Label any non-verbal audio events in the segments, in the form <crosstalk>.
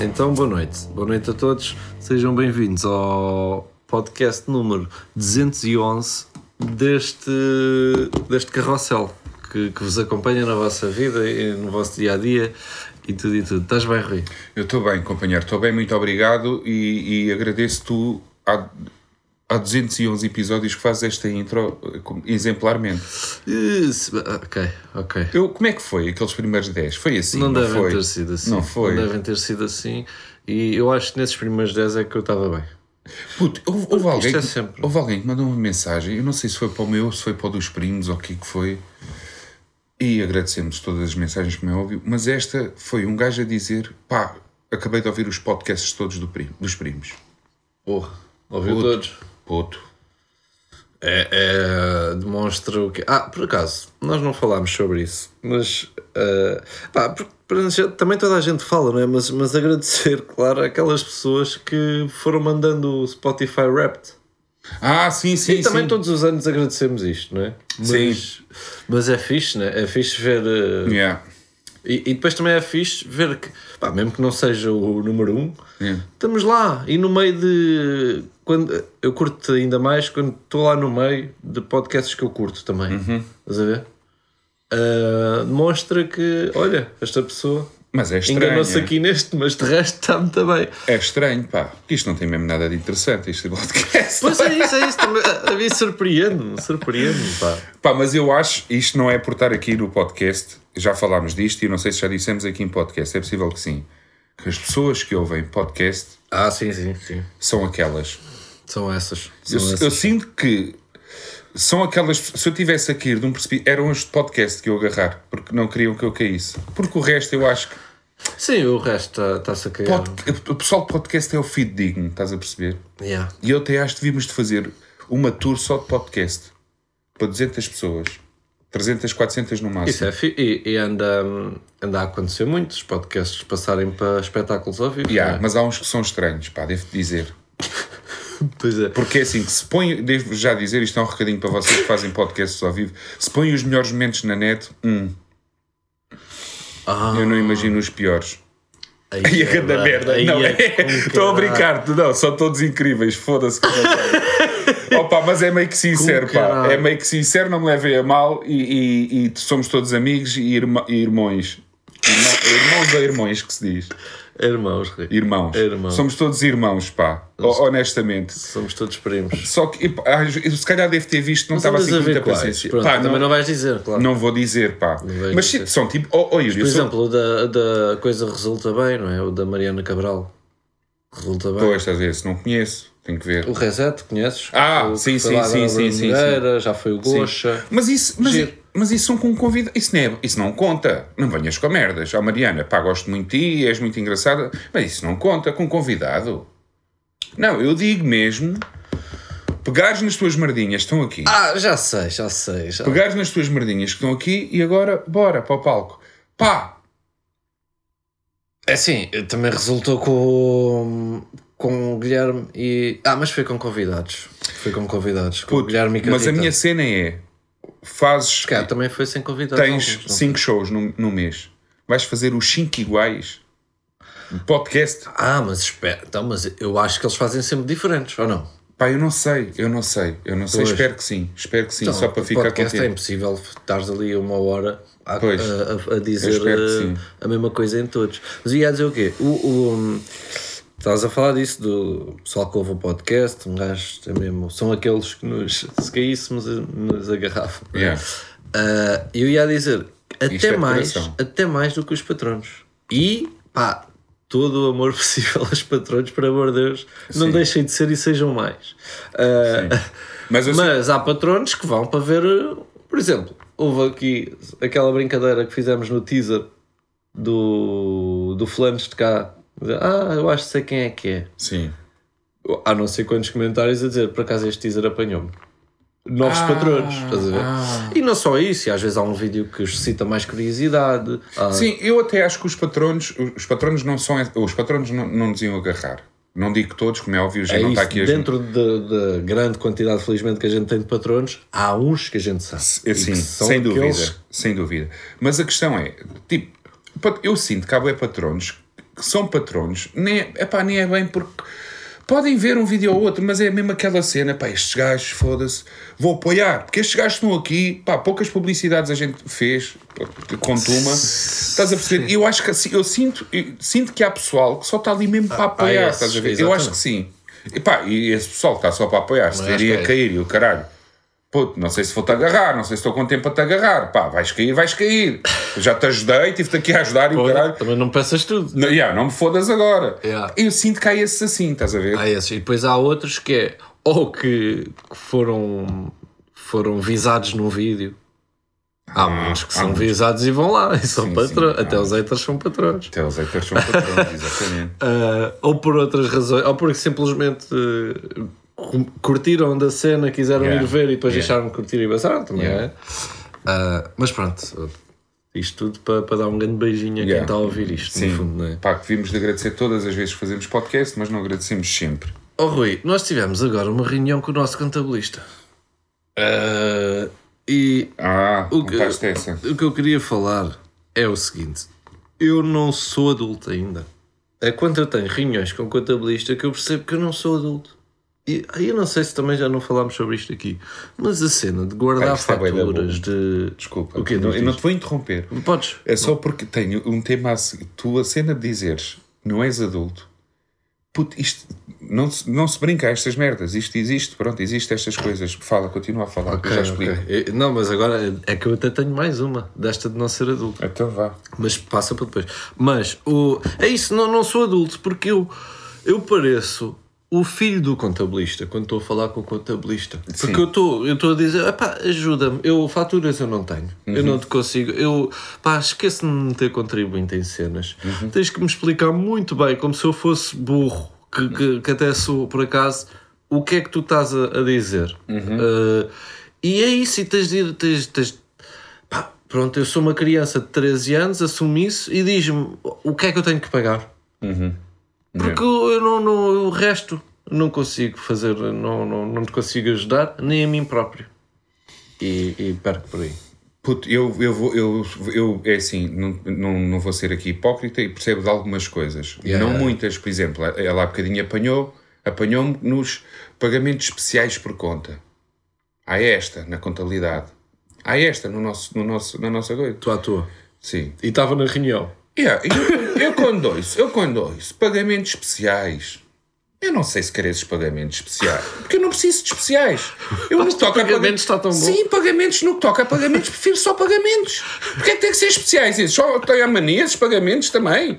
é. Então, boa noite. Boa noite a todos. Sejam bem-vindos ao podcast número 211 deste, deste carrossel que, que vos acompanha na vossa vida e no vosso dia a dia e tudo e tudo. Estás bem, Rui? Eu estou bem, companheiro, estou bem, muito obrigado e, e agradeço tu há, há 211 episódios que fazes esta intro exemplarmente. Ok, ok. Eu, como é que foi aqueles primeiros 10? Foi assim? não devem foi? ter sido assim. Não foi? Não devem ter sido assim. E eu acho que nesses primeiros 10 é que eu estava bem. Puto, houve, houve alguém, Isto é sempre. houve alguém que mandou uma mensagem, eu não sei se foi para o meu, se foi para o dos primos ou o que é que foi. E agradecemos todas as mensagens que me ouviu, mas esta foi um gajo a dizer: pá, acabei de ouvir os podcasts todos do primo, dos primos. Porra, ouviu Puto. todos? Puto. É, é, demonstra o que. Ah, por acaso, nós não falámos sobre isso, mas. eh, pá, porque também toda a gente fala, não é? Mas, mas agradecer, <laughs> claro, aquelas pessoas que foram mandando o Spotify Wrapped. Ah, sim, sim, e também sim. todos os anos agradecemos isto, não é? Mas, Sim. Mas é fixe, né? É fixe ver. eh, Yeah. e, e depois também é fixe ver que, pá, mesmo que não seja o número um, Yeah. estamos lá e no meio de. Quando, eu curto ainda mais quando estou lá no meio de podcasts que eu curto também. Uhum. Estás a ver? Ah, demonstra que, olha, esta pessoa Mas é estranho. enganou-se é. aqui neste, mas de resto está muito bem. É estranho, pá. Porque isto não tem mesmo nada de interessante, este podcast. Pois é isso, é isso. Também, a mim surpreende-me, surpreende-me, pá. Pá, mas eu acho, isto não é por estar aqui no podcast, já falámos disto e não sei se já dissemos aqui em podcast, é possível que sim. Que as pessoas que ouvem podcast Ah, sim, sim, sim. são aquelas. São essas. São Eu, essas. eu sinto que são aquelas. Se eu tivesse aqui de um precipício, eram os de podcast que eu agarrar, porque não queriam que eu caísse. Porque o resto eu acho que. Sim, o resto está- está-se a cair. pod- o pessoal de podcast é o feed digno, estás a perceber? Yeah. E eu até acho que devíamos de fazer uma tour só de podcast para 200 pessoas. 300, 400 no máximo. Isso é e, e anda, anda a acontecer muito os podcasts passarem para espetáculos ao vivo. Yeah, é? mas há uns que são estranhos, pá, devo dizer. <laughs> <laughs> Pois é. Porque é assim, que se põe, devo já dizer, isto é um recadinho para vocês que fazem podcasts ao vivo, se põem os melhores momentos na net, hum, Ah, eu não imagino os piores. aí a é grande bem, merda, aí não é <laughs> é? Estou a brincar, não, são todos incríveis, foda-se. <laughs> Opa, mas é meio que sincero, Com pá. caralho. É meio que sincero, não me levem a mal e, e- e somos todos amigos e, irmã, e irmãos. Irmão- irmãos ou irmãos que se diz? Irmãos, Rico. Irmãos. Irmãos. Somos todos irmãos, pá. Ho- Honestamente. Somos todos primos. Só que, às vezes, se calhar deve ter visto, não Mas estava assim a com muita quais? paciência. Pronto, Pá, também não, não vais dizer, claro. não vou dizer, pá. Mas dizer. são tipo. Oh, oh, Yuri, Por eu sou- exemplo, o da, da coisa resulta bem, não é? O da Mariana Cabral. Resulta bem. Pois, ver, se não conheço, tenho que ver. O Reset, conheces? Ah, O sim, sim, sim, sim, sim, Já foi o Gocha. Mas isso, mas, Giro. Mas isso são com convida isso não, é, isso não conta. Não venhas com merdas. Ó Mariana, pá, gosto muito de ti, és muito engraçada, mas isso não conta com convidado. Não, eu digo mesmo, pegares nas tuas merdinhas, estão aqui. Ah, já sei, já sei. Já. Pegares nas tuas merdinhas que estão aqui e agora, bora para o palco. Pá, É assim, também resultou com, com o Guilherme e. Ah, mas foi com convidados. Foi com convidados. Com puto, Guilherme e mas a minha cena é, fazes, Cá, também foi sem convidados. tens alguns, não? 5 shows no, no mês, vais fazer os 5 iguais, podcast, Ah, mas espera. Então, mas eu acho que eles fazem sempre diferentes, ou não? Pá, eu não sei, eu não sei, eu não sei, Pois. espero que sim, espero que sim, Então, só para ficar podcast é contente. impossível estares ali uma hora a, a- a- a dizer eh, a mesma coisa em todos. Mas ia dizer o quê? O, o, estás a falar disso do pessoal que ouve o podcast, um gajo é mesmo, são aqueles que nos, se caíssemos, nos agarravam. Yeah. Ah, eu ia dizer até é mais, coração. até mais do que os patronos. E pá, todo o amor <laughs> possível aos patronos, por amor de Deus, não Sim. deixem de ser e sejam mais. Ah, Mas <laughs> mas há patronos que vão para ver, por exemplo, houve aqui aquela brincadeira que fizemos no teaser do, do Flanes de cá. Ah, eu acho que sei quem é que é. sim. Há não sei quantos comentários a dizer, por acaso este teaser apanhou-me. Novos Ah, patronos, estás a ver? ah. E não só isso, às vezes há um vídeo que suscita mais curiosidade. há- Sim, eu até acho que os patronos, os patronos não são, os patronos não, não nos iam agarrar. Não digo todos, como é óbvio, já É não está isso, aqui a dentro da, da grande quantidade, felizmente, que a gente tem de patronos, há uns que a gente sabe. É Sim, sem dúvida, aqueles- sem dúvida. Mas a questão é, tipo, eu sinto que há bué patronos são patronos, nem, é- epá, nem é bem porque podem ver um vídeo ou outro, mas é mesmo aquela cena, pá, estes gajos, foda-se, vou apoiar, porque estes gajos estão aqui, pá, poucas publicidades a gente fez, com Tuma, estás a perceber? Eu acho que assim, eu sinto, eu sinto que há pessoal que só está ali mesmo para apoiar, esses, estás a ver? Eu acho exatamente. que sim. E pá, e esse pessoal que está só para apoiar, se teria a é cair e o caralho. Puto, não sei se vou-te agarrar, não sei se estou com tempo para te agarrar. Pá, vais cair, vais cair. Já te ajudei, tive-te aqui a ajudar e o caralho. Também não peças tudo. Não, yeah, não me fodas agora. Yeah. Eu sinto que há esses assim, estás a ver? Há esses. E depois há outros que é ou que foram, foram visados num vídeo. Há uns que são visados e vão lá e são Sim, patrões. sim, Até os haters são patrões. Até os haters são patrões, <laughs> exatamente. Ah, ou por outras razões, ou porque simplesmente cu- curtiram da cena, quiseram Yeah, ir ver e depois yeah. deixaram de curtir e passaram também Yeah. é. Ah, mas pronto, isto tudo para, para dar um grande beijinho a quem está a ouvir isto, Sim, no fundo, não é? pá, que vimos de agradecer todas as vezes que fazemos podcast, mas não agradecemos sempre. Oh Rui, nós tivemos agora uma reunião com o nosso contabilista. Ah, e Ah, O que- essa. o que eu queria falar é o seguinte: eu não sou adulto ainda. É quando eu tenho reuniões com o contabilista que eu percebo que eu não sou adulto. E aí eu não sei se também já não falámos sobre isto aqui, mas a cena de guardar Ah, é da faturas de. Desculpa, O quê? não, eu não te vou interromper. Podes? É só porque tenho um tema a seguir. Tu, a cena de dizeres não és adulto, puto, isto não se, não se brinca a estas merdas. Isto existe, pronto, existe estas coisas. Fala, continua a falar, eu já explico. ok. Eu- Não, mas agora é que eu até tenho mais uma desta de não ser adulto. Então vá. Mas passa para depois. Mas o, é isso, não, não sou adulto porque eu, eu pareço o filho do contabilista quando estou a falar com o contabilista. Porque Sim. eu estou eu estou a dizer, "Epá, ajuda-me, eu faturas eu não tenho, eu não te consigo, eu pá, esqueço de meter contribuinte em cenas. Tens que me explicar muito bem, como se eu fosse burro, que, que, que até sou por acaso, o que é que tu estás a, a dizer. Uh, e é isso, e tens de ir, tens, tens, Pá, pronto, eu sou uma criança de 13 anos, assumo isso e diz-me o que é que eu tenho que pagar. Porque eu não, não- o resto não consigo fazer, não, não, não te consigo ajudar, nem a mim próprio. E, e perco por aí. Puto, eu, eu, vou, eu, eu é assim, não, não, não vou ser aqui hipócrita e percebo de algumas coisas. Yeah. Não muitas, por exemplo, ela há bocadinho apanhou, apanhou-me nos pagamentos especiais por conta. Há esta na contabilidade. Há esta no nosso, no nosso, na nossa coisa. Tu à tua. Sim. E estava na reunião. Yeah, eu, eu quando ouço, eu quando ouço pagamentos especiais, eu não sei se quero esses pagamentos especiais, porque eu não preciso de especiais. Eu no que toca a pagamentos paga- está tão bom. Sim, pagamentos no que toca a pagamentos, prefiro só pagamentos. Porque é que tem que ser especiais? Esses só tem a mania, esses pagamentos também.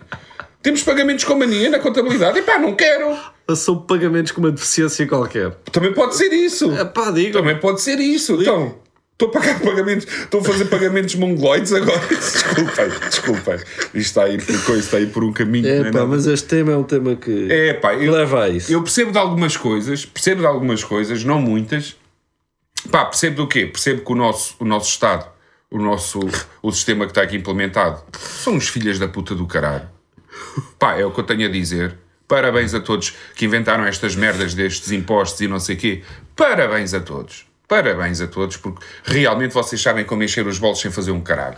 Temos pagamentos com mania na contabilidade. E pá, não quero. Sou pagamentos com uma deficiência qualquer. Também pode ser isso. É pá, diga. Também pode ser isso. Então, estou a pagar pagamentos, estou a fazer pagamentos mongoloides agora. <laughs> Desculpem, desculpem. Isto está aí, coisa, está aí por um caminho. É não é pá, mas este tema é um tema que É pá, eu, leva a isso. eu percebo de algumas coisas, percebo de algumas coisas, não muitas. Pá, percebo do quê? Percebo que o nosso, o nosso Estado, o nosso o sistema que está aqui implementado, são os filhas da puta do caralho. Pá, é o que eu tenho a dizer. Parabéns a todos que inventaram estas merdas destes impostos e não sei quê. Parabéns a todos. Parabéns a todos, porque realmente vocês sabem como encher os bolsos sem fazer um caralho.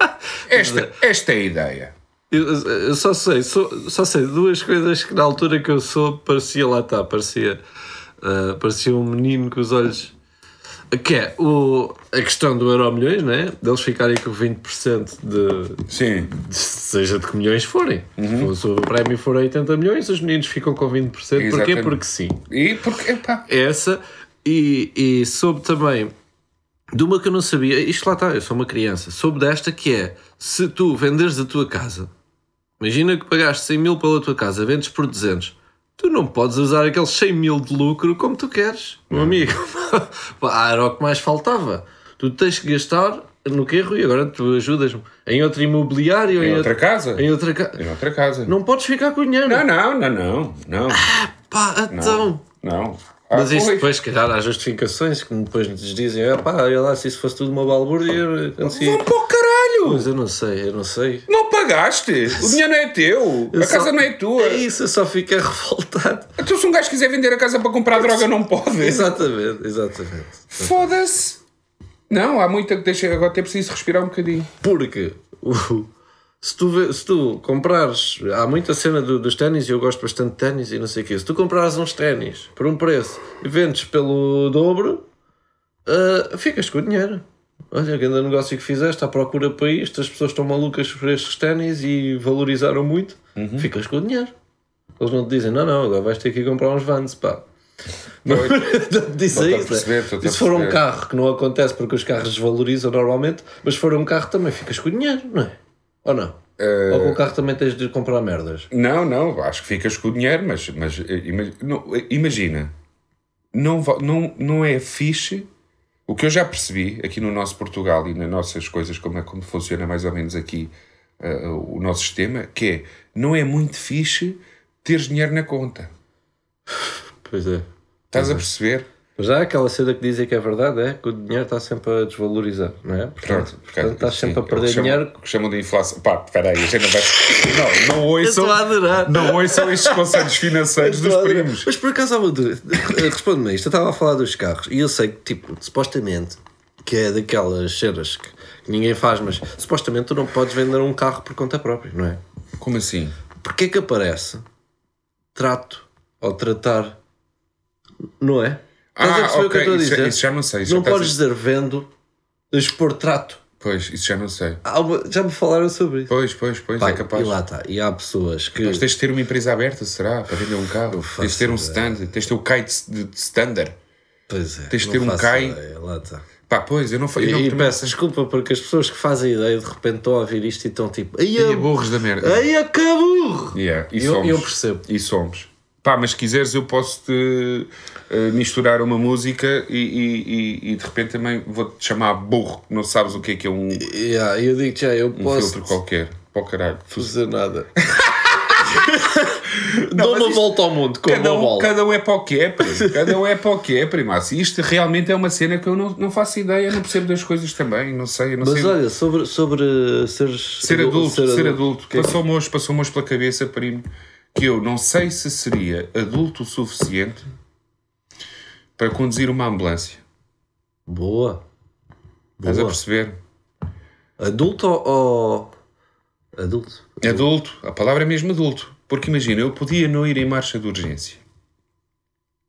<laughs> Esta, esta é a ideia. Eu, eu só sei, sou- só sei duas coisas que na altura que eu sou parecia lá está, parecia, ah, parecia um menino com os olhos. Que é o, a questão do Euro Milhões, né? Deles ficarem com 20% de, Sim. de- seja de que milhões forem. Uhum. Se o prémio for 80 milhões, os meninos ficam com 20%. Porquê? Exatamente. Porque sim. E porque, epá, Essa, e, e soube também de uma que eu não sabia, isto lá está, eu sou uma criança, soube desta que é, se tu venderes a tua casa, imagina que pagaste 100 mil pela tua casa, vendes por 200, tu não podes usar aqueles 100 mil de lucro como tu queres, meu amigo. <laughs> Pá, Era o que mais faltava. Tu tens que gastar no que e agora tu ajudas-me em outro imobiliário, em outra casa. em outra casa. Em outra casa. Não podes ficar com dinheiro. Não, não, não, não, não, Pá, então. não. Ah, Mas isso pois. depois, se calhar, há justificações que depois nos dizem: ah, pá, olha lá, se isso fosse tudo uma balbúrdia, eu acontecia. Vão para o caralho! Pois eu não sei, eu não sei. Não pagaste! O <laughs> dinheiro não é teu! Eu a casa só- não é tua! É isso, eu só fiquei <laughs> revoltado. Então se um gajo quiser vender a casa para comprar droga, não pode. Exatamente, exatamente. Foda-se! Não, há muita que deixa. Agora até preciso respirar um bocadinho. Porque o- se, tu se tu comprares, há muita cena do- dos ténis e eu gosto bastante de ténis e não sei o quê. Se tu comprares uns ténis por um preço e vendes pelo dobro, ah, ficas com o dinheiro. Olha, grande negócio que fizeste, à procura para isto, as pessoas estão malucas por estes ténis e valorizaram muito, ficas com o dinheiro. Eles não te dizem, não, não, agora vais ter que ir comprar uns Vans, pá. Não <laughs> a isso. perceber, E se for um carro, que não acontece porque os carros desvalorizam normalmente, mas se for um carro também ficas com o dinheiro, não é? Ou não? Eh, Ou com o carro também tens de comprar merdas. Não, não, acho que ficas com o dinheiro, mas, mas eh, eh, imagina, não, não, não é fixe. O que eu já percebi aqui no nosso Portugal e nas nossas coisas, como é como funciona mais ou menos aqui eh, o nosso sistema, que é não é muito fixe teres dinheiro na conta. Pois é. Estás a perceber? Já há aquela cena que dizem que é verdade, é que o dinheiro está sempre a desvalorizar, não é? Portanto, portanto estás sim, sempre a perder dinheiro. o que chamam de inflação. Pá, espera aí, a gente não vai. Não, não ouçam, não ouçam estes conselhos financeiros dos primos. Mas por acaso, dúvida. responde-me isto. Eu estava a falar dos carros e eu sei que, tipo, supostamente, que é daquelas cenas que ninguém faz, mas supostamente tu não podes vender um carro por conta própria, não é? Como assim? Porquê que aparece trato ou tratar, não é? Estás a Ah, perceber o que eu estou a isso, dizer? isso já não sei. isso não estás a- podes dizer vendo, expor trato. Pois, isso já não sei. Uma- já me falaram sobre isso. Pois, pois, pois, Pá, é capaz. E lá está. E há pessoas que. Mas tens de ter uma empresa aberta, será? Para vender um carro. Tens de ter um ideia. stand, tens de ter o CAI de, standard. Pois é. tens de ter um ideia, Lá está. Pá, pois, eu não eu E, não e também- peço desculpa porque as pessoas que fazem ideia de repente estão a ouvir isto e estão tipo. Ai, a burros da merda. Ai, a caburro! Yeah, e Eu- somos. eu percebo. E somos. Pá, mas se quiseres eu posso te eh, misturar uma música e, e, e, e de repente também vou-te chamar burro, que não sabes o que é que é um, Yeah, eu digo já, eu um posso filtro qualquer. Para o caralho. fazer nada. <laughs> Dou uma isto- volta ao mundo com Cada um, bola. cada um é para o que é, primo. Cada um é para o que é, primaço. E Isto realmente é uma cena que eu não, não faço ideia, não percebo das coisas também, não sei, não Mas sei. olha, sobre, sobre seres. Ser adulto, ser adulto. Que- Passou-me hoje, passou hoje pela cabeça, primo, que eu não sei se seria adulto o suficiente para conduzir uma ambulância. Boa. Estás a Boa. perceber? Adulto ou. ou- Adulto? Adulto, a palavra é mesmo adulto. Porque imagina, eu podia não ir em marcha de urgência,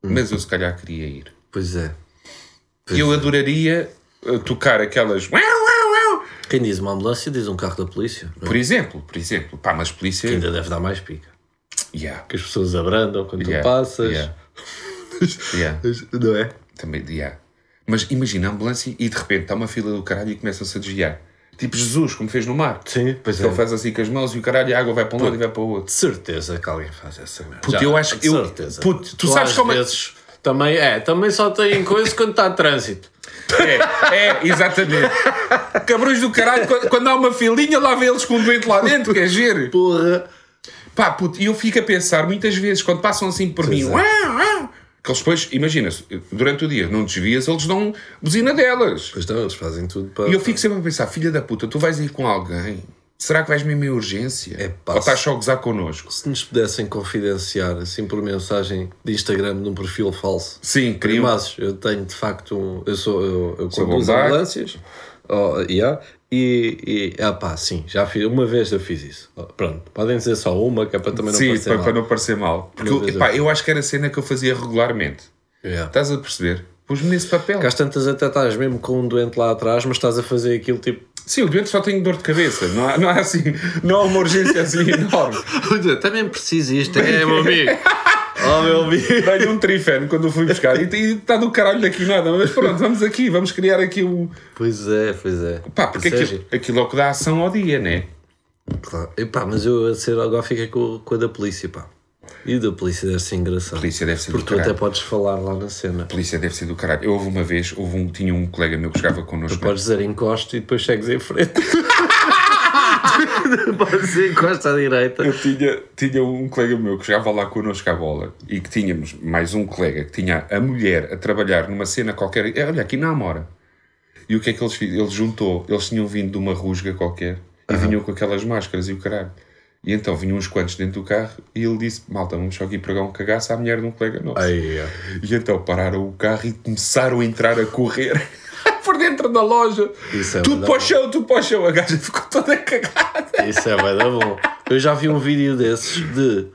mas eu se calhar queria ir. Pois é. E eu adoraria eh, tocar aquelas. Quem diz uma ambulância diz um carro da polícia. é? Por exemplo, por exemplo. Pá, mas polícia. Que ainda deve dar mais pica. Yeah, Que as pessoas abrandam quando yeah, tu passas. yeah. <laughs> Yeah. Não é? Também, yeah. Mas imagina a ambulância e de repente está uma fila do caralho e começam-se a desviar. Tipo Jesus, como fez no mar. Sim, pois é. Ele faz assim com as mãos e o caralho, a água vai para um lado e vai para o outro. De certeza que alguém faz essa merda. Puto, eu acho que eu- certeza. puto, tu sabes às como é- vezes também é, também só tem <laughs> coisa quando está a trânsito. É, é, exatamente. <laughs> Cabrões do caralho, quando, quando há uma filinha, lá vê eles com um doente lá dentro, quer ver? Porra. Pá, puto, e eu fico a pensar muitas vezes, quando passam assim por mim, é. que eles depois, imagina-se, durante o dia não desvias, eles dão buzina delas. Pois não, eles fazem tudo para. E eu fico sempre a pensar, filha da puta, tu vais ir com alguém? Será que vais mesmo em urgência? Epá, Ou estás só a gozar connosco? Se nos pudessem confidenciar assim por mensagem de Instagram num perfil falso. Sim, queriam. Eu tenho de facto um. Eu sou. Eu, eu conduzo ambulâncias. Oh, yeah, e, e ah pá, sim, já fiz. Uma vez eu fiz isso. Pronto, podem dizer só uma, que é para também não Sim, parecer para, mal. para não parecer mal. Porque eu, epá, eu- acho que era a cena que eu fazia regularmente. Yeah. Estás a perceber? Pus-me nesse papel. Às tantas até estás mesmo com um doente lá atrás, mas estás a fazer aquilo tipo. Sim, o doente só tem dor de cabeça. Não há, não há assim, não há uma urgência assim <laughs> enorme. Também preciso isto, é meu amigo. <laughs> oh meu <laughs> amigo. Dei-lhe um trifeno quando eu fui buscar e e está do caralho daqui nada. Mas pronto, vamos aqui, vamos criar aqui um. Pois é, pois é. Pá, porque aquilo, aquilo é o que dá ação ao dia, né? Claro. Epá, mas eu a ser agora fiquei com, com a da polícia, pá. E da polícia deve ser engraçado. Polícia deve ser Porque tu até caralho. podes falar lá na cena. A polícia deve ser do caralho. Eu houve uma vez, houve um, tinha um colega meu que jogava connosco. Podes dizer encosta e depois segues em frente. <laughs> <laughs> dizer encosta à direita. Eu tinha, tinha um colega meu que jogava lá connosco à bola e que tínhamos mais um colega que tinha a mulher a trabalhar numa cena qualquer. Olha, aqui na Amora. E o que é que eles fizeram? Ele juntou, eles tinham vindo de uma rusga qualquer e vinham com aquelas máscaras e o caralho. E então vinham uns quantos dentro do carro e ele disse: Malta, vamos só aqui pregar um cagaço à mulher de um colega nosso. Aí. E então pararam o carro e começaram a entrar a correr <laughs> por dentro da loja. Isso é tudo para o chão, tudo para o chão. A gaja ficou toda cagada. Isso é bem bom. Eu já vi um vídeo desses de,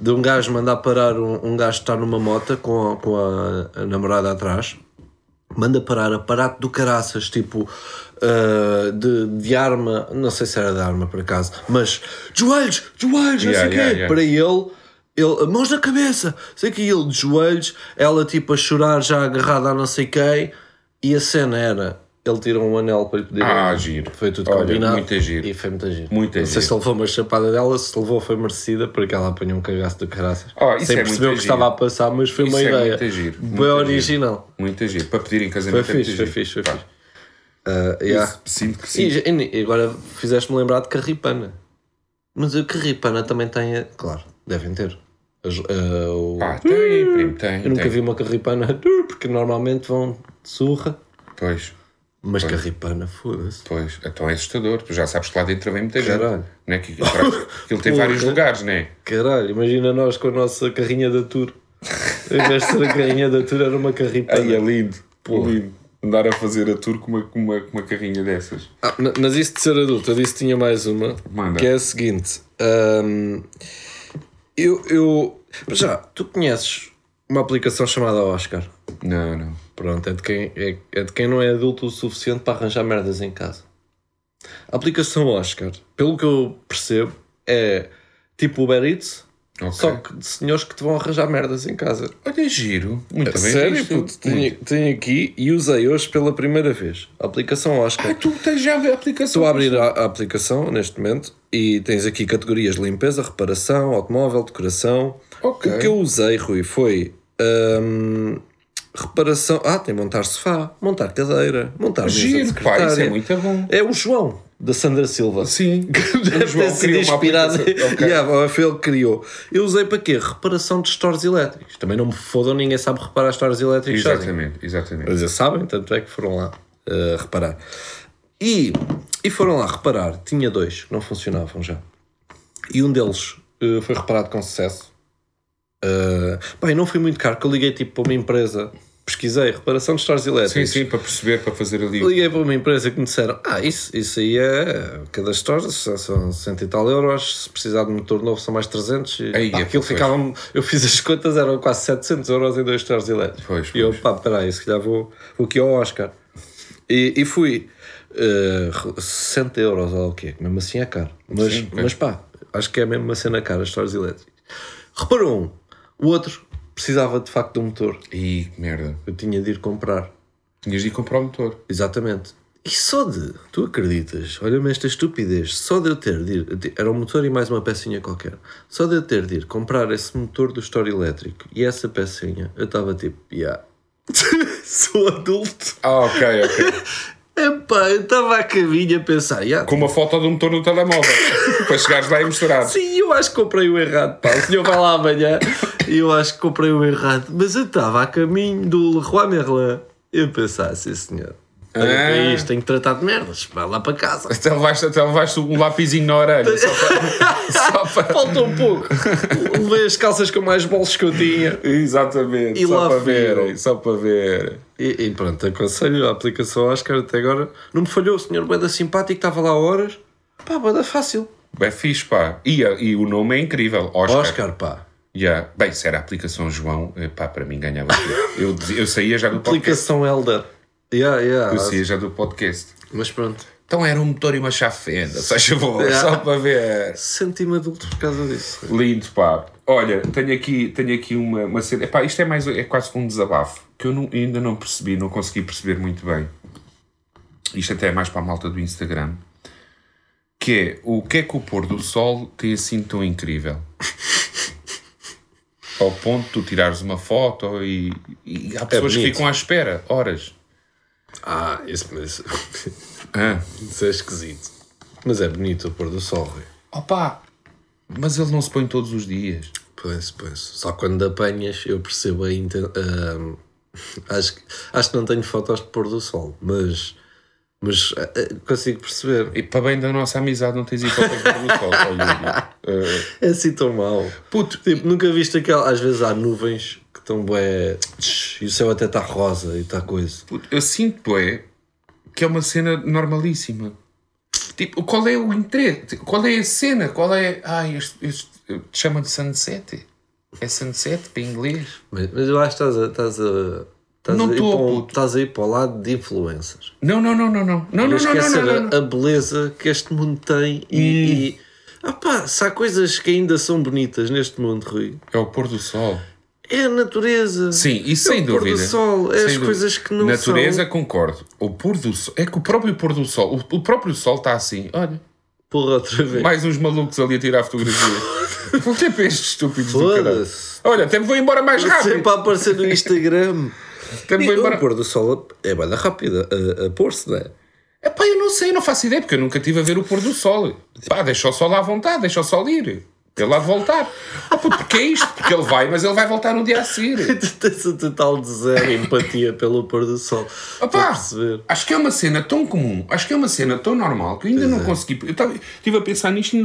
de um gajo mandar parar um, um gajo que está numa moto com a, com a, a namorada atrás. Manda parar aparato do caraças, tipo ah, de, de arma, não sei se era de arma por acaso, mas joelhos, joelhos, não Yeah, sei o quê. yeah, yeah. Para ele, ele, mãos na cabeça, sei que ele de joelhos, ela tipo a chorar já agarrada a não sei quem, e a cena era. Ele tirou um anel para lhe pedir. Ah, giro. Foi tudo Olha, combinado. muito giro. E foi muito giro. Muito Não sei giro. se levou uma chapada dela, se levou foi merecida, porque ela apanhou um cagaço de caraças. Oh, Sem é perceber o que giro. estava a passar, mas foi Isso uma é ideia. muito giro, Bem muito original. Muito giro. Para pedir em Foi casamento é muito fixe, foi giro. fixe, foi fixe. Ah, yeah. Sinto que sim. E, e agora fizeste-me lembrar de Carripana. Mas a Carripana também tem. a- Claro, devem ter. As- ah, o- Pá, tem, primo, tem. Eu nunca tem. vi uma Carripana, <laughs> porque normalmente vão de surra. Pois, Mas Carripana, foda-se. pois. Então é assustador. Tu já sabes que lá dentro vem muita gente. Caralho. Não é? que <laughs> aquilo, tem vários lugares, não é? Caralho, imagina nós com a nossa carrinha da Tour. Em vez de ser a carrinha da Tour, era uma Carripana. Aí é lindo. Porra. lindo. Andar a fazer a tour com uma, com uma, com uma carrinha dessas. Ah, ma- mas isso de ser adulto, eu disse que tinha mais uma, Manda. que é a seguinte. hum, eu, eu. Já, tu conheces uma aplicação chamada Oscar? Não, não. Pronto, é de, quem, é, é de quem não é adulto o suficiente para arranjar merdas em casa. A aplicação Oscar, pelo que eu percebo, é tipo Uber Eats, Ok. só que de senhores que te vão arranjar merdas em casa. Olha, giro. Muito bem Sério, puto, tenho, tenho aqui e usei hoje pela primeira vez. A aplicação Oscar. Ah, tu tens já a aplicação. Estou a abrir a, a aplicação neste momento e tens aqui categorias de limpeza, reparação, automóvel, decoração. Ok. O que eu usei, Rui, foi hum, reparação. Ah, tem montar sofá, montar cadeira, montar Giro, pá, isso é muito bom. É o João, da Sandra Silva. Sim. <laughs> Deve O João ter sido criou uma inspirado. aplicação. Ok. Yeah, foi ele que criou. Eu usei para quê? Reparação de stores elétricos. Também não me fodam, ninguém sabe reparar stores elétricos. Exatamente, exatamente. Mas eles sabem, tanto é que foram lá uh, reparar. E, e foram lá reparar. Tinha dois que não funcionavam já. E um deles uh, foi reparado com sucesso. Uh, bem, não foi muito caro, porque eu liguei tipo para uma empresa, pesquisei reparação de stores Sim, elétricos. sim, para perceber, para fazer ali. Liguei para uma empresa que me disseram: Ah, isso, isso aí é. Cada store são, são 100 e tal euros. Se precisar de motor novo, são mais 300. E, Aí, pá, é, aquilo pois. ficava Eu fiz as contas, eram quase 700 euros em dois stores elétricos. Pois, E eu, pois. pá, peraí, se calhar vou, vou aqui ao Oscar. E, e fui. Uh, 60 euros ou o quê? Mesmo assim é caro. Mas, Sim, mas pá, acho que é mesmo uma cena cara, stores elétricos. Reparou um. O outro precisava de facto de um motor. Ih, que merda. Eu tinha de ir comprar. Tinhas de ir comprar o motor. Exatamente. E só de, tu acreditas, olha-me esta estupidez, só de eu ter de ir, de- era um motor e mais uma pecinha qualquer, só de eu ter de ir comprar esse motor do store elétrico e essa pecinha, eu estava tipo, yeah. <laughs> sou adulto. Ah, ok, ok. <laughs> Epá, eu estava a caminho a pensar, yeah. Com uma foto do motor no telemóvel. <laughs> para chegares lá e mostrar. Sim, eu acho que comprei o errado, pá. O senhor vai lá amanhã e eu acho que comprei o errado. Mas eu estava a caminho do Leroy Merlin. Eu pensava, sim senhor. Ah. para isto, tenho que tratar de merdas. Vai lá para casa. Até levaste, até levaste um lapizinho na orelha. Só para. <laughs> só para... Falta um pouco. <laughs> Levei as calças com mais bolsos que eu tinha. Exatamente. E só lá para verem. Só para ver. E, e pronto, aconselho a aplicação Oscar até agora. Não me falhou, o senhor Beda simpático, estava lá horas. Pá, Beda fácil. É fixe, pá. E, e o nome é incrível. Oscar. Oscar, pá. Yeah. Bem, se era a aplicação João, eh, pá, para mim ganhava tudo. Eu, eu saía já do podcast. Aplicação Elder. Yeah, yeah. Eu saía já do podcast. Mas pronto. Então era um motor e uma chave fenda, se faz favor, Yeah. só para ver. Senti-me adulto por causa disso. Lindo, pá. Olha, tenho aqui, tenho aqui uma, uma cena. Epá, isto é, mais, é quase um desabafo que eu não- ainda não percebi, não consegui perceber muito bem. Isto até é mais para a malta do Instagram. Que é o que é que o pôr do sol tem assim tão incrível? <laughs> Ao ponto de tu tirares uma foto e, e há pessoas que bonito. ficam à espera, horas. Ah, isso, mas, <laughs> Ah. isso é esquisito. Mas é bonito o pôr do sol, Rui. Opa, mas ele não se põe todos os dias. Pois, pois. Só quando apanhas eu percebo a inten- ahm, acho, que- acho que não tenho fotos de pôr do sol, mas Mas eh, consigo perceber. E para bem da nossa amizade, não tens hipótese ó, Yuri. Eh, É assim tão mau. puto, Tipo, nunca viste aquela. Às vezes há nuvens que estão bué. E o céu até está rosa e está coisa. puto, eu sinto, é, que é uma cena normalíssima. Tipo, qual é o interesse? Qual é a cena? Qual é. Ai, este, este chama de sunset. É sunset para inglês? Mas, mas eu acho que estás a. Estás a Estás, Não a para um- puto. estás a ir para o lado de influências. Não, não, não, não, não. Não, não, Não não, não, esquecer não, não, não. a, a beleza que este mundo tem e. e ah pá, se há coisas que ainda são bonitas neste mundo, Rui, É o pôr do sol. é a natureza. Sim, isso é sem o pôr dúvida. do sol, é Sem as dúvida. coisas que não Natureza, são. concordo. O pôr do sol. É que o próprio pôr do sol. O, o próprio sol está assim. Olha, Porra, outra vez. mais uns malucos ali a tirar fotografia. Vou ter para estes estúpidos do caralho. Olha, até me vou embora mais rápido. Sempre a aparecer no Instagram. <laughs> O pôr do sol é bem rápida a, a pôr-se, não é? Epá, eu não sei, não faço ideia, porque eu nunca estive a ver o pôr do sol. Pá, deixa o sol à vontade, deixa o sol ir. Ele há de voltar. Ah, porque é isto? Porque ele vai, mas ele vai voltar no dia a seguir. <laughs> Tu tens um total de zero empatia pelo pôr do sol. Opa, acho que é uma cena tão comum, acho que é uma cena tão normal que eu ainda não consegui. Eu tava- estive a pensar nisto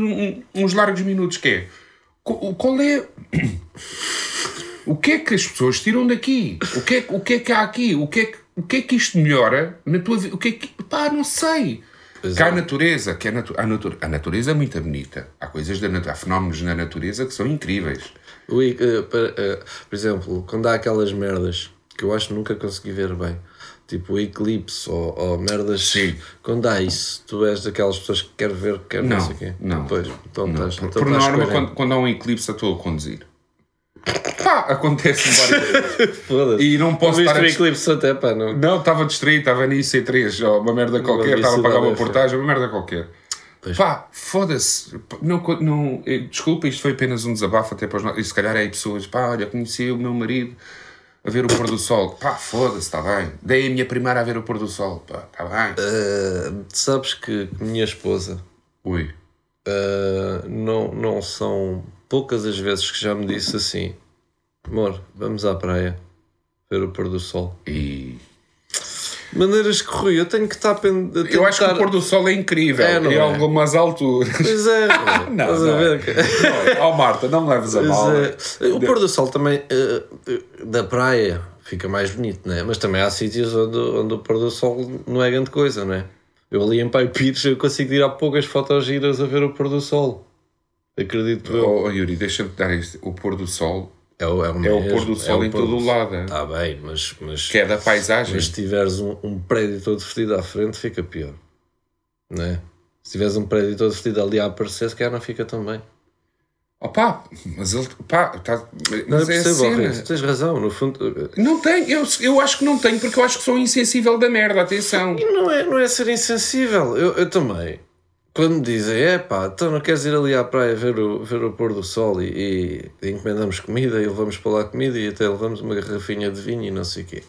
uns largos minutos, que é qual é. O que é que as pessoas tiram daqui? O que é, que- o que, é que há aqui? O que é que, o que é que isto melhora na tua vida? O que é que. Pá, não sei. que há a natureza, que a, natu a, natu a natureza é muito bonita. Há coisas da natureza, há fenómenos na natureza que são incríveis. O e- eh, para- eh, por exemplo, quando há aquelas merdas que eu acho que nunca consegui ver bem, tipo o eclipse ou, ou merdas. Sim. Quando há isso, tu és daquelas pessoas que quer ver, quer não, Não, sei o quê. não. Pois, então Não, estás. por, então por norma, quando, quando há um eclipse, estou a conduzir. Pá, acontece várias vezes. <laughs> E não posso estar a o dis- eclipse até, pá, não. Não, estava distraído, estava na IC3, ou uma merda qualquer, estava a pagar uma portagem, uma merda qualquer. Pois. Pá, foda-se. Não, não, eh, desculpa, isto foi apenas um desabafo até para os nossos. E se calhar é aí pessoas, pá, olha, conheci o meu marido a ver o pôr do sol. Pá, foda-se, está bem. Dei a minha primeira a ver o pôr do sol. Pá, está bem. Eh, sabes que minha esposa Ui. eh, não, não são poucas as vezes que já me disse assim: amor, vamos à praia ver o pôr do sol. E Maneiras que Rui, eu tenho que estar pen- a eu acho que o pôr do sol é incrível. É, não em é? algumas alturas. Pois é, <laughs> Não, estás não a é. ver? que- Não, oh Marta, não me leves a mal. é. O pôr do sol também eh, da praia fica mais bonito, né? Mas também há sítios onde, onde o pôr do sol não é grande coisa, não é? Eu ali em Pai Pires eu consigo tirar poucas fotos giras a ver o pôr do sol. Acredito eu. Oh, Yuri, deixa-me dar isto. O pôr do sol É o, é o, é o pôr do sol o em todo do o lado. é? Está bem, mas, mas, Que é da paisagem. mas se tiveres um, um prédio todo vestido à frente fica pior. Não é? Se tiveres um prédio todo vestido ali a aparecer, se calhar não fica tão bem. Opá, mas ele. Pá, tá, Não, mas eu é percebo, tu tens razão, no fundo. Não tem, eu, eu acho que não tenho, porque eu acho que sou insensível da merda, atenção. E não é, não é ser insensível. Eu, eu também. Quando me dizem, é pá, então não queres ir ali à praia ver o, ver o pôr do sol e, e encomendamos comida e levamos para lá comida e até levamos uma garrafinha de vinho e não sei o quê.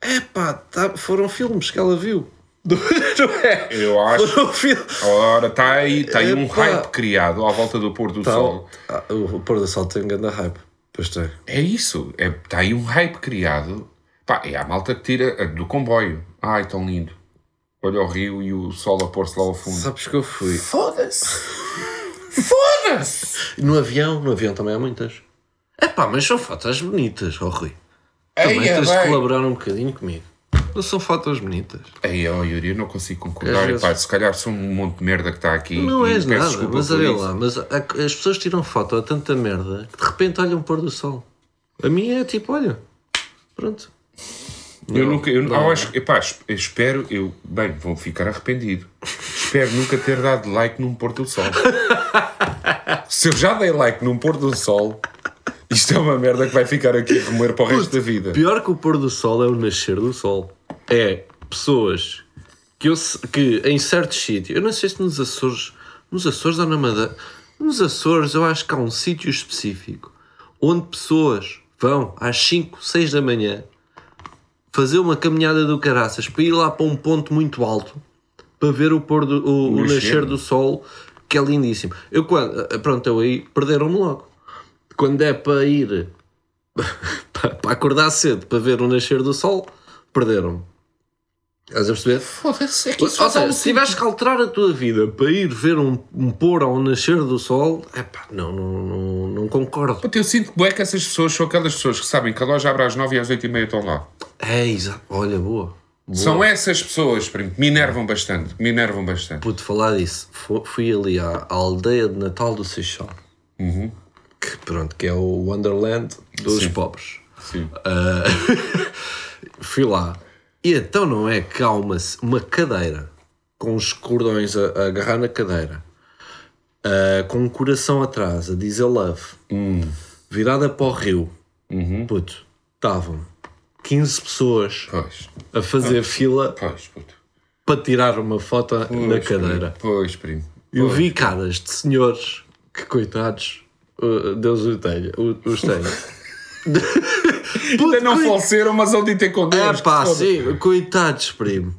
É pá, tá, foram filmes que ela viu. <laughs> não é? Eu acho. Foram filmes. Ora, está aí, tá aí um hype criado à volta do pôr do Tá, sol. ah, o pôr do sol tem um grande hype. Pois tem. É isso, está tá aí um hype criado. Pá, é a malta que tira a do comboio. Ai, tão lindo. Olha o rio e o sol a pôr-se lá ao fundo. Sabes que eu fui. Foda-se! <laughs> Foda-se! No avião, no avião também há muitas. É pá, mas são fotos bonitas, ó Rui. Também Ei, é tens de bem. colaborar um bocadinho comigo. Não são fotos bonitas. Ei, ó Yuri, eu não consigo concordar. E, vezes- pá, se calhar sou um monte de merda que está aqui. Não e és nada, mas olha lá, mas a- as pessoas tiram foto a tanta merda que de repente olham o pôr do sol. A minha é tipo, olha, pronto. Eu Não, nunca, eu, não. eu acho, epá, es- eu espero, eu, bem, vou ficar arrependido. espero nunca ter dado like num pôr do sol. <laughs> Se eu já dei like num pôr do sol, isto é uma merda que vai ficar aqui a remoer para o resto da vida. Pior que o pôr do sol é o nascer do sol. É pessoas que, eu, que em certos sítios, eu não sei se nos Açores, nos Açores ou na Madeira, nos Açores eu acho que há um sítio específico onde pessoas vão às 5, 6 da manhã fazer uma caminhada do caraças para ir lá para um ponto muito alto para ver o pôr do, o, o nascer. do sol que é lindíssimo. Eu quando, eh, pronto, eu aí perderam-me logo. Quando é para ir <laughs> para acordar cedo para ver o nascer do sol, perderam-me. Estás a perceber? Foda-se, é que Ou isso seja, se tiveres sentido. que alterar a tua vida para ir ver um, um pôr ao nascer do sol, é pá, não, não, não, não concordo. Puta, Eu sinto que, bué, que essas pessoas são aquelas pessoas que sabem que a loja abre às 9 e às 8 e meia estão lá. É, exato. Olha, boa. boa. São essas pessoas, primo, que me enervam bastante. Me enervam bastante. Pude falar disso. Fu- Fui ali à, à aldeia de Natal do Seixal. Que, pronto, que é o Wonderland dos Sim. pobres. Sim. Ah, <laughs> fui lá. E então não é que há uma, uma cadeira com os cordões a, a agarrar na cadeira, ah, com um coração atrás a dizer love, virada para o rio. Puto, estavam 15 pessoas Pois, a fazer fila pois, para tirar uma foto na Pois, cadeira. primo. Pois, primo. Eu vi caras de senhores que, coitados, uh, Deus os tenha. o- Os tenha. <laughs> Ainda não faleceram, mas onde ter com Deus. É pá, sim, coitados, primo.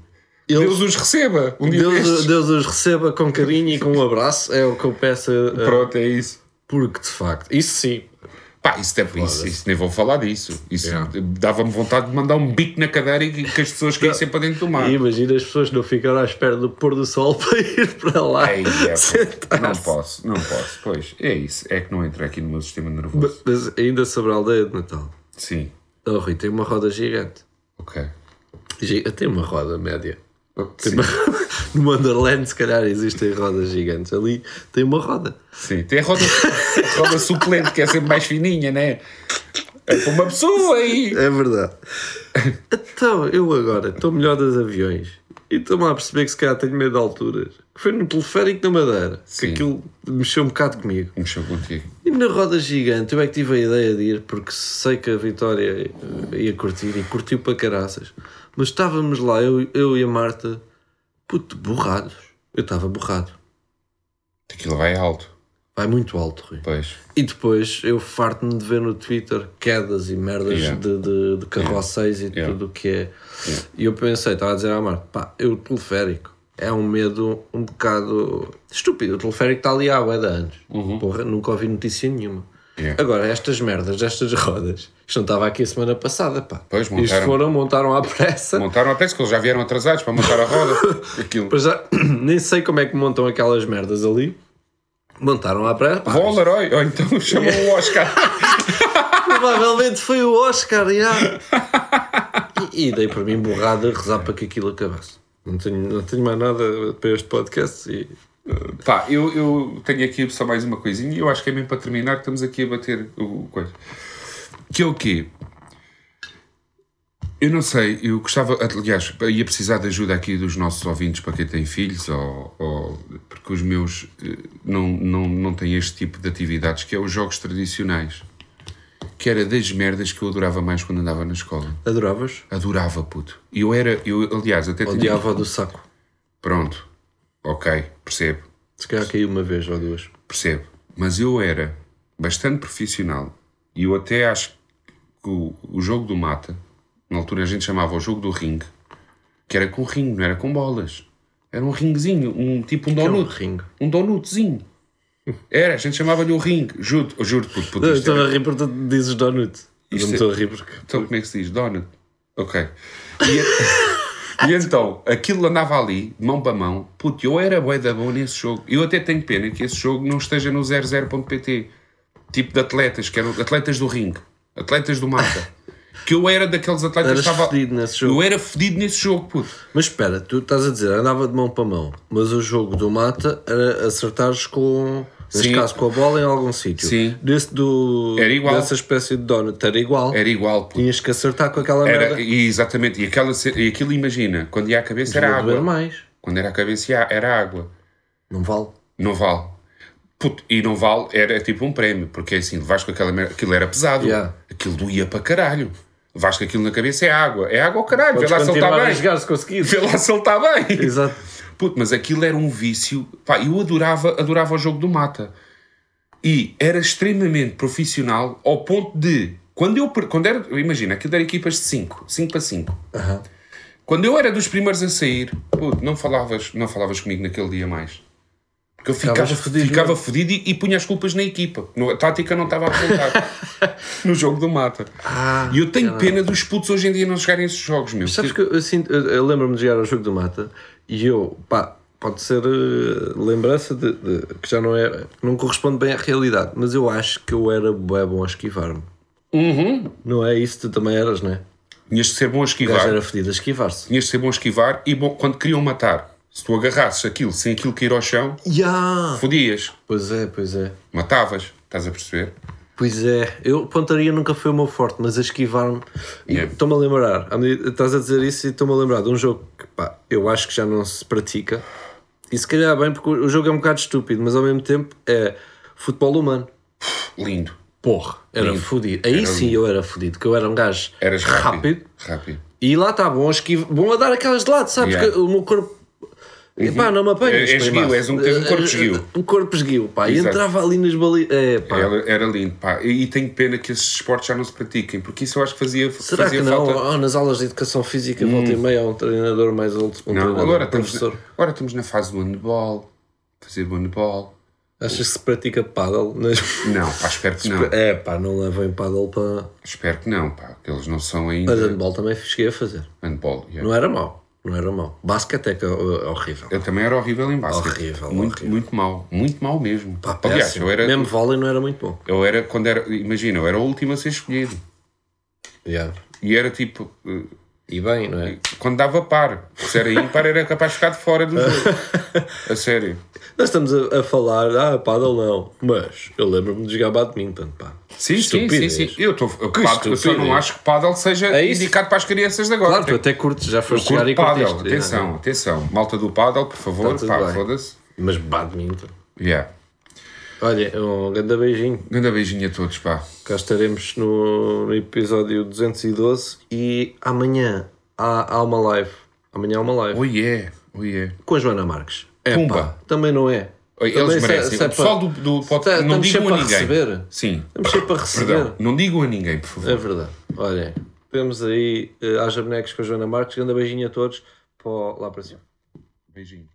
Eles- Deus os receba. Um Deus. Deus os receba com carinho e com um abraço, é o que eu peço. Pronto, é isso. porque de facto, isso sim. Pá, isso, deve, isso, isso nem vou falar disso. Isso dava-me vontade de mandar um bico na cadeira e que as pessoas caíssem para dentro do mar. E imagina as pessoas não ficaram à espera do pôr do sol <laughs> para ir para lá. É, sentar-se. não posso, não posso. Pois, é isso. É que não entra aqui no meu sistema nervoso. Mas ainda sobre a aldeia de Natal. Sim, Oh, Rui, tem uma roda gigante. ok. Tem uma roda média. Tem uma- <laughs> No Wonderland, se calhar, existem rodas gigantes. Ali tem uma roda. sim. Tem a roda, a roda suplente, que é sempre mais fininha, né? É para uma pessoa aí. É verdade. Então, eu agora estou melhor dos aviões e estou-me a perceber que se calhar tenho medo de alturas. Foi no teleférico da Madeira, Sim. que aquilo mexeu um bocado comigo. Mexeu contigo. E na roda gigante, eu é que tive a ideia de ir porque sei que a Vitória eh, ia curtir e curtiu para caraças. Mas estávamos lá, eu, eu e a Marta, puto, borrados. Eu estava borrado. Aquilo vai alto. Vai muito alto, Rui. Pois. E depois eu farto-me de ver no Twitter quedas e merdas Yeah. de, de, de carrocéis e Yeah. tudo o que é. E eu pensei, estava a dizer à Marta, pá, eu teleférico é um medo um bocado estúpido. O teleférico está ali há bué de anos. Porra, nunca ouvi notícia nenhuma. Uhum. Yeah. Agora, estas merdas, estas rodas, isto não estava aqui a semana passada, pá. Pois, Isto montaram. foram, montaram à pressa. Montaram a peça que eles já vieram atrasados para montar a roda. <laughs> Aquilo. Pois já, <clears throat> nem sei como é que montam aquelas merdas ali. Montaram à pressa. pá, Vou Leroy, ou então <laughs> chamam o Oscar. <laughs> Provavelmente foi o Oscar, já. E, e dei para mim borrada rezar para que aquilo acabasse. Não tenho, não tenho mais nada para este podcast e. Pá, eu, eu tenho aqui só mais uma coisinha e eu acho que é mesmo para terminar que estamos aqui a bater o coisa. Que é o quê? Eu não sei, eu gostava, aliás, ia precisar de ajuda aqui dos nossos ouvintes para quem tem filhos, ou, ou- porque os meus eh, não, não, não têm este tipo de atividades, que é os jogos tradicionais. Que era das merdas que eu adorava mais quando andava na escola. Adoravas? Adorava, puto. E eu era, eu, aliás, até tinha. Odiava do saco. Pronto, ok, percebo. Se calhar caiu uma vez ou duas. Percebo. Mas eu era bastante profissional e eu até acho que o, o jogo do mata, na altura a gente chamava o jogo do ringue, que era com ringue, não era com bolas. Era um ringuezinho, um tipo um é um donut. ringue? Um donutzinho. Era, a gente chamava-lhe o ringue. Juro, juro puto, puto, Eu era- a rir porque tu dizes donut. Eu não é- estou a rir porque. Então como é que se diz? Donut. Ok. E, e <laughs> então, aquilo andava ali, de mão para mão. Puto, eu era bué da bom nesse jogo. Eu até tenho pena que esse jogo não esteja no 00.pt. Tipo de atletas, que eram atletas do ringue. Atletas do mata. <laughs> Que eu era daqueles atletas Eras que estava... fedido nesse jogo. Eu era fedido nesse jogo, puto. Mas espera, tu estás a dizer, andava de mão para mão, mas o jogo do mata era acertares com. Neste Sim. caso, com a bola em algum sítio. Sim. Desse do. Era igual. Dessa espécie de donut era igual. Era igual, puto. Tinhas que acertar com aquela Era, merda. e exatamente. E, aquela, e aquilo, imagina, quando ia à cabeça era Devia doer água. mais. Quando era à cabeça era água. Não vale. Não vale. Puto, e não vale, era tipo um prémio, porque é assim, levaste com aquela merda, aquilo era pesado, Yeah. aquilo doía para caralho. Levaste com aquilo na cabeça, é água, é água ao caralho, Podes vê lá se ele está bem. jogar se conseguires. Vê lá se ele está bem. Exato. Puto, mas aquilo era um vício, pá, eu adorava, adorava o jogo do mata. E era extremamente profissional ao ponto de, quando eu, quando era, imagina, aquilo era equipas de 5, 5 para 5. Aham. Quando eu era dos primeiros a sair, puto, não falavas, não falavas comigo naquele dia mais. Porque eu ficava, Ficavas fodido, ficava fodido e, e punha as culpas na equipa. No- A tática não estava a resultar <laughs> no jogo do mata. Ah, e eu tenho pena dos putos hoje em dia não jogarem esses jogos, meu. Sabes que eu, sinto- eu- eu lembro-me de jogar ao jogo do Mata e eu, pá, pode ser eh, lembrança de, de- que já não é, não corresponde bem à realidade, mas eu acho que eu era bué bom a esquivar-me. Uhum. Não é isso? Tu também eras, não é? Tinhas de ser bom a O esquivar. gajo era fedido a esquivar-se. Tinhas de ser bom a esquivar e bom, quando queriam matar, se tu agarrasses aquilo sem aquilo cair ao chão, Ya! fodias. Pois é, pois é. Matavas. Estás a perceber? Pois é, eu pontaria nunca foi o meu forte, mas a esquivar-me. Yeah. Estou-me a lembrar, estás a dizer isso e estou-me a lembrar de um jogo que pá, eu acho que já não se pratica. E se calhar bem, porque o jogo é um bocado estúpido, mas ao mesmo tempo é futebol humano. Lindo. Porra, era Lindo. fodido. Aí sim eu era fodido, que eu era um gajo Eras rápido. rápido. Rápido. E lá está, bom, bom a dar aquelas de lado, sabes? Yeah. Que o meu corpo. Pá, não me apanhas. É- é primaço. és um- tens um corpo Eh, esguio. Um corpo esguio, pá. E Exato. entrava ali nas balias. É, pá. Era, era lindo, pá. E, e tenho pena que esses esportes já não se pratiquem, porque isso eu acho que fazia, Será fazia que não? falta. Hum. Oh, nas aulas de educação física, volta e meia, há um treinador mais alto um Não, treinador, agora um estamos, professor. agora estamos na fase do handball, fazer handball. Achas que se pratica paddle? Nas... Não, pá, espero que não. <laughs> É, pá, não levem paddle para. Espero que não, pá, que eles não são ainda Mas handball também cheguei a fazer. handball. yeah. Não era mau. Não era mau. Basquete é que é horrível. Eu também era horrível em basquete. Horrível, muito, horrível. muito mal, muito mal mesmo. Pá, Aliás, péssimo. eu era, Mesmo vôlei não era muito bom. eu era quando era, imagina, eu era o último a ser escolhido. Yeah. E era tipo, eh, E bem, não é? quando dava par, se era ímpar, era capaz de ficar de fora do jogo. <laughs> A sério. Nós estamos a, a falar, ah, paddle não. Mas eu lembro-me de jogar badminton, pá. Sim, sim, sim, Estupidez. sim. Eu, tô, eu, pá, eu só não estupidez. acho que paddle seja É indicado para as crianças de agora. Claro, tu até curtes, já foste jogar e paddle, curtiste. atenção, Yeah. atenção. Malta do paddle, por favor, Tá pá, foda-se. Mas badminton. Yeah. Olha, um grande beijinho. Grande beijinho a todos, pá. Cá estaremos no, episódio 212 e amanhã há, há uma live. Amanhã há uma live Oh yeah, oh yeah. com a Joana Marques. É Pumba. pá, também não é. Oi, Também Eles se- merecem. é o pessoal do, do pode, Tá- não estamos digam a ninguém. receber. Sim. Estamos sempre a receber. Perdão, não digam a ninguém, por favor. É verdade. Olha, temos aí uh, Haja Bonecos com a Joana Marques. Grande beijinho a todos. Pô, lá para cima. Beijinho.